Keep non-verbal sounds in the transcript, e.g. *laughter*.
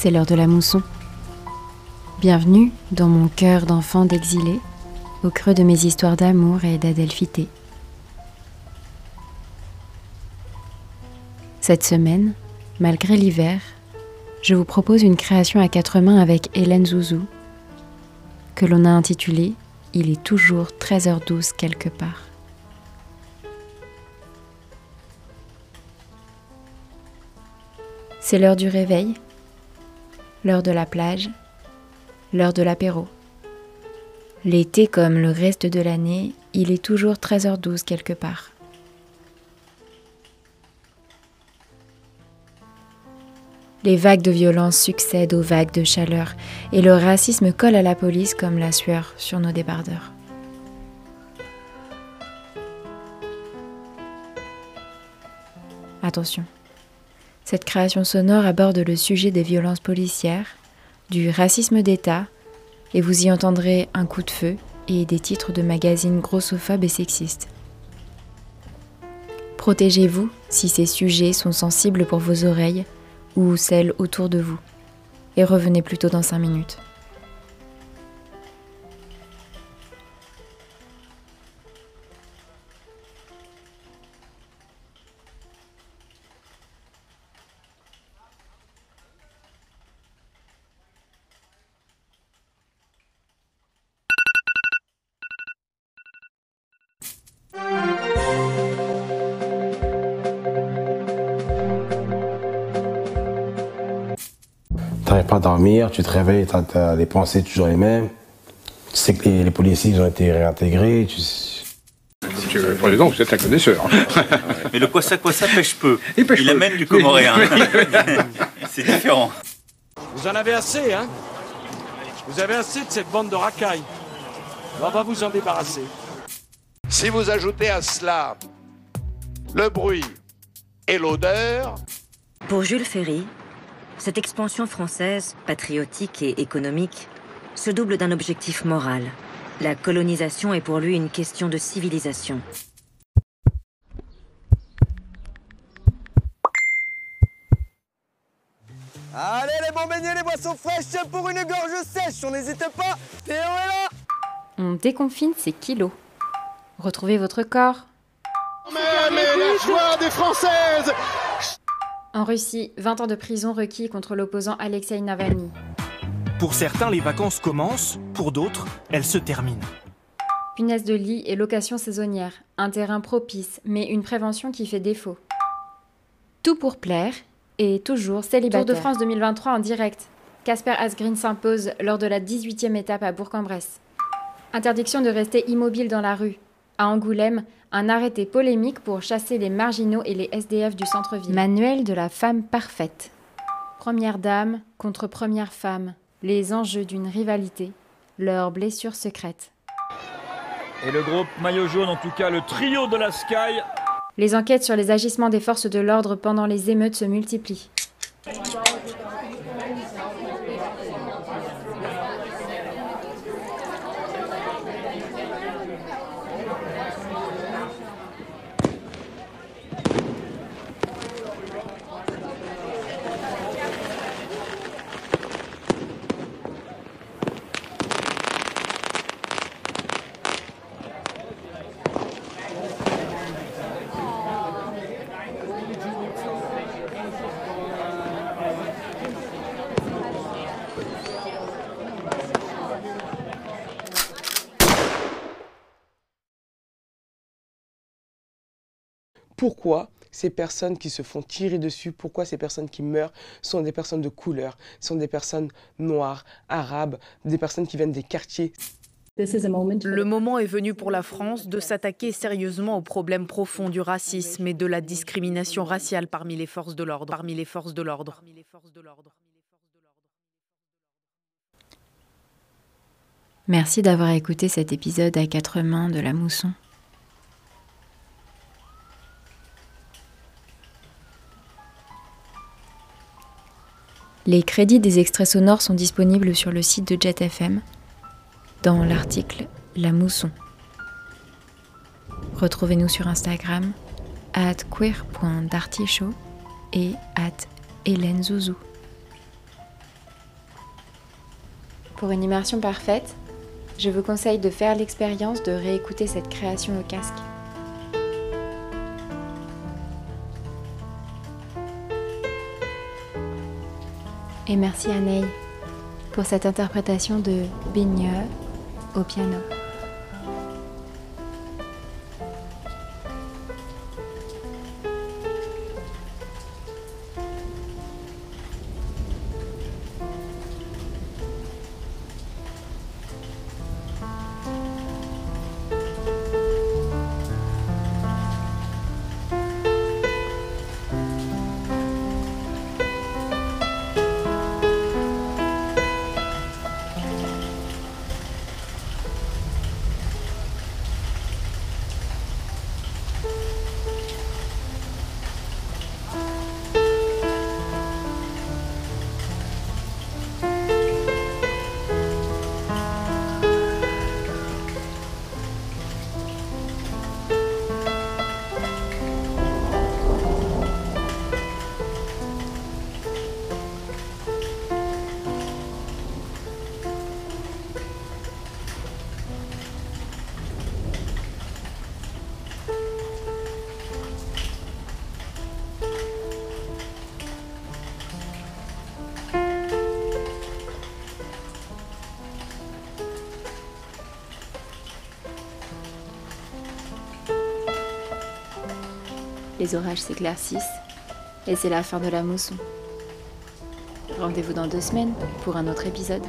c'est l'heure de la mousson. Bienvenue dans mon cœur d'enfant d'exilé, au creux de mes histoires d'amour et d'adelphité. Cette semaine, malgré l'hiver, je vous propose une création à quatre mains avec Hélène Zouzou, que l'on a intitulée Il est toujours 13h12 quelque part. C'est l'heure du réveil, l'heure de la plage, l'heure de l'apéro. L'été comme le reste de l'année, il est toujours 13h12 quelque part. Les vagues de violence succèdent aux vagues de chaleur et le racisme colle à la police comme la sueur sur nos débardeurs. Attention, cette création sonore aborde le sujet des violences policières, du racisme d'État, et vous y entendrez un coup de feu et des titres de magazines grossophobes et sexistes. Protégez-vous si ces sujets sont sensibles pour vos oreilles ou celles autour de vous, et revenez plutôt dans 5 minutes. T'arrives pas à dormir, tu te réveilles, t'as, t'as les pensées toujours les mêmes. Tu sais que les, les policiers ils ont été réintégrés. Tu... Monsieur le Président, vous êtes un connaisseur. *laughs* Mais le quoi ça quoi ça pêche peu. Il pêche peu. amène du comoréen. *laughs* C'est différent. Vous en avez assez, hein? Vous avez assez de cette bande de racailles. On va vous en débarrasser. Si vous ajoutez à cela le bruit et l'odeur, Pour Jules Ferry, cette expansion française, patriotique et économique, se double d'un objectif moral. La colonisation est pour lui une question de civilisation. Allez les bons beignets, les boissons fraîches pour une gorge sèche, on n'hésite pas, Théo est là On déconfine ses kilos. Retrouvez votre corps. Mais la joie des Françaises En Russie, 20 ans de prison requis contre l'opposant Alexei Navalny. Pour certains, les vacances commencent, pour d'autres, elles se terminent. Punaise de lit et location saisonnière. Un terrain propice, mais une prévention qui fait défaut. Tout pour plaire et toujours célibataire. Tour de France 2023 en direct. Casper Asgreen s'impose lors de la 18e étape à Bourg-en-Bresse. Interdiction de rester immobile dans la rue. À Angoulême, un arrêté polémique pour chasser les marginaux et les SDF du centre-ville. Manuel de la femme parfaite. Première dame contre première femme. Les enjeux d'une rivalité. Leurs blessures secrètes. Et le groupe maillot jaune, en tout cas le trio de la Sky. Les enquêtes sur les agissements des forces de l'ordre pendant les émeutes se multiplient. Pourquoi ces personnes qui se font tirer dessus, pourquoi ces personnes qui meurent sont des personnes de couleur, sont des personnes noires, arabes, des personnes qui viennent des quartiers Le moment est venu pour la France de s'attaquer sérieusement aux problèmes profonds du racisme et de la discrimination raciale parmi les forces de l'ordre. Parmi les forces de l'ordre. Merci d'avoir écouté cet épisode à quatre mains de la mousson. Les crédits des extraits sonores sont disponibles sur le site de JetFM dans l'article La mousson. Retrouvez-nous sur Instagram at queer.dartishow et at Hélène Zouzou. Pour une immersion parfaite, je vous conseille de faire l'expérience de réécouter cette création au casque. Et merci à pour cette interprétation de Bigneux au piano. Les orages s'éclaircissent et c'est la fin de la mousson. Rendez-vous dans deux semaines pour un autre épisode.